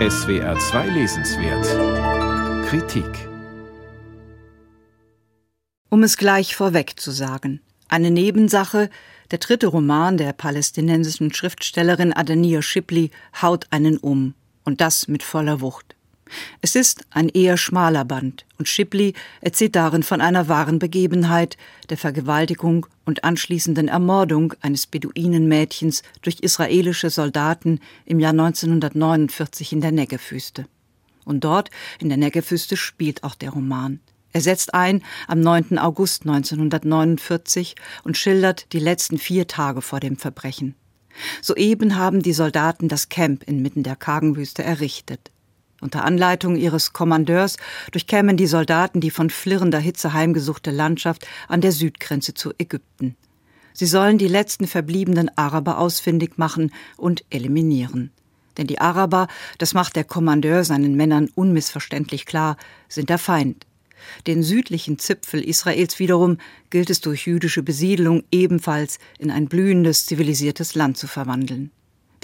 SWR 2 Lesenswert Kritik Um es gleich vorweg zu sagen, eine Nebensache, der dritte Roman der palästinensischen Schriftstellerin Adania Shipley haut einen um, und das mit voller Wucht. Es ist ein eher schmaler Band, und Shipley erzählt darin von einer wahren Begebenheit, der Vergewaltigung und anschließenden Ermordung eines Beduinenmädchens durch israelische Soldaten im Jahr 1949 in der Neggevwüste. Und dort, in der Neggevwüste, spielt auch der Roman. Er setzt ein am 9. August 1949 und schildert die letzten vier Tage vor dem Verbrechen. Soeben haben die Soldaten das Camp inmitten der kargen Wüste errichtet. Unter Anleitung ihres Kommandeurs durchkämen die Soldaten die von flirrender Hitze heimgesuchte Landschaft an der Südgrenze zu Ägypten. Sie sollen die letzten verbliebenen Araber ausfindig machen und eliminieren. Denn die Araber, das macht der Kommandeur seinen Männern unmissverständlich klar, sind der Feind. Den südlichen Zipfel Israels wiederum gilt es durch jüdische Besiedelung ebenfalls in ein blühendes, zivilisiertes Land zu verwandeln.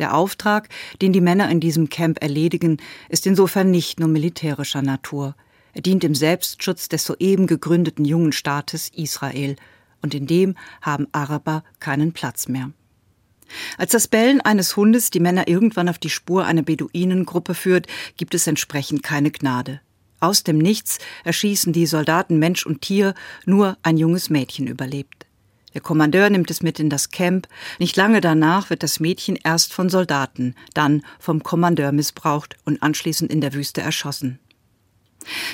Der Auftrag, den die Männer in diesem Camp erledigen, ist insofern nicht nur militärischer Natur. Er dient dem Selbstschutz des soeben gegründeten jungen Staates Israel, und in dem haben Araber keinen Platz mehr. Als das Bellen eines Hundes die Männer irgendwann auf die Spur einer Beduinengruppe führt, gibt es entsprechend keine Gnade. Aus dem Nichts erschießen die Soldaten Mensch und Tier, nur ein junges Mädchen überlebt. Der Kommandeur nimmt es mit in das Camp. Nicht lange danach wird das Mädchen erst von Soldaten, dann vom Kommandeur missbraucht und anschließend in der Wüste erschossen.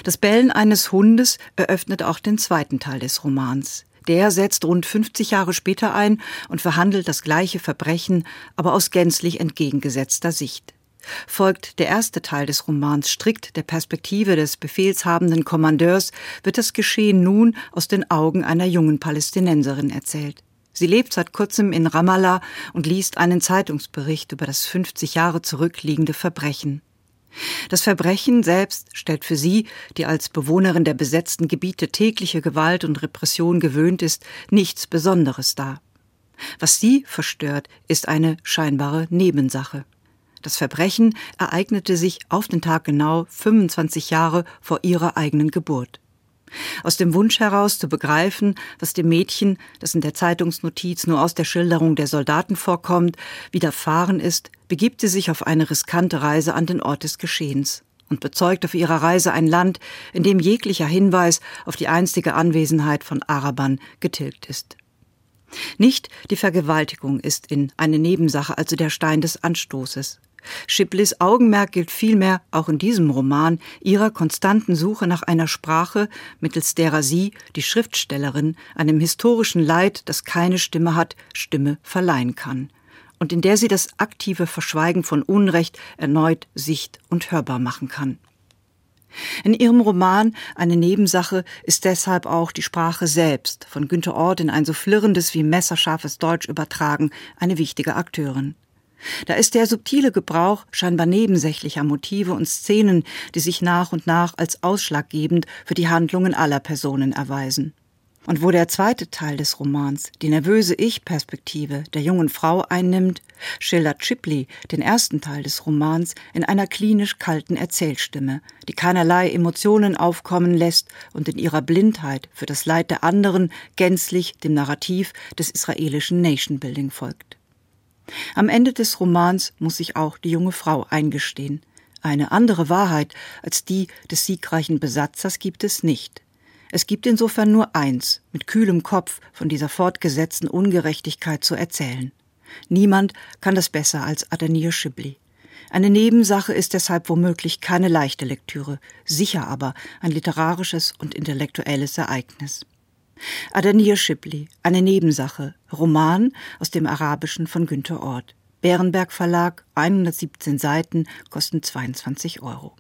Das Bellen eines Hundes eröffnet auch den zweiten Teil des Romans. Der setzt rund 50 Jahre später ein und verhandelt das gleiche Verbrechen, aber aus gänzlich entgegengesetzter Sicht. Folgt der erste Teil des Romans strikt der Perspektive des befehlshabenden Kommandeurs, wird das Geschehen nun aus den Augen einer jungen Palästinenserin erzählt. Sie lebt seit kurzem in Ramallah und liest einen Zeitungsbericht über das 50 Jahre zurückliegende Verbrechen. Das Verbrechen selbst stellt für sie, die als Bewohnerin der besetzten Gebiete tägliche Gewalt und Repression gewöhnt ist, nichts Besonderes dar. Was sie verstört, ist eine scheinbare Nebensache. Das Verbrechen ereignete sich auf den Tag genau 25 Jahre vor ihrer eigenen Geburt. Aus dem Wunsch heraus zu begreifen, was dem Mädchen, das in der Zeitungsnotiz nur aus der Schilderung der Soldaten vorkommt, widerfahren ist, begibt sie sich auf eine riskante Reise an den Ort des Geschehens und bezeugt auf ihrer Reise ein Land, in dem jeglicher Hinweis auf die einstige Anwesenheit von Arabern getilgt ist. Nicht die Vergewaltigung ist in eine Nebensache, also der Stein des Anstoßes. Shipleys Augenmerk gilt vielmehr auch in diesem Roman ihrer konstanten Suche nach einer Sprache, mittels derer sie, die Schriftstellerin, einem historischen Leid, das keine Stimme hat, Stimme verleihen kann und in der sie das aktive Verschweigen von Unrecht erneut sicht- und hörbar machen kann. In ihrem Roman Eine Nebensache ist deshalb auch die Sprache selbst, von Günter Ort in ein so flirrendes wie messerscharfes Deutsch übertragen, eine wichtige Akteurin. Da ist der subtile Gebrauch scheinbar nebensächlicher Motive und Szenen, die sich nach und nach als ausschlaggebend für die Handlungen aller Personen erweisen. Und wo der zweite Teil des Romans die nervöse Ich-Perspektive der jungen Frau einnimmt, schildert Chipley den ersten Teil des Romans in einer klinisch kalten Erzählstimme, die keinerlei Emotionen aufkommen lässt und in ihrer Blindheit für das Leid der anderen gänzlich dem Narrativ des israelischen Nation Building folgt. Am Ende des Romans muss sich auch die junge Frau eingestehen. Eine andere Wahrheit als die des siegreichen Besatzers gibt es nicht. Es gibt insofern nur eins, mit kühlem Kopf von dieser fortgesetzten Ungerechtigkeit zu erzählen. Niemand kann das besser als Adenir Schibli. Eine Nebensache ist deshalb womöglich keine leichte Lektüre, sicher aber ein literarisches und intellektuelles Ereignis. Adanir Shipley, eine Nebensache, Roman aus dem Arabischen von Günter Ort. Bärenberg Verlag, 117 Seiten, kosten 22 Euro.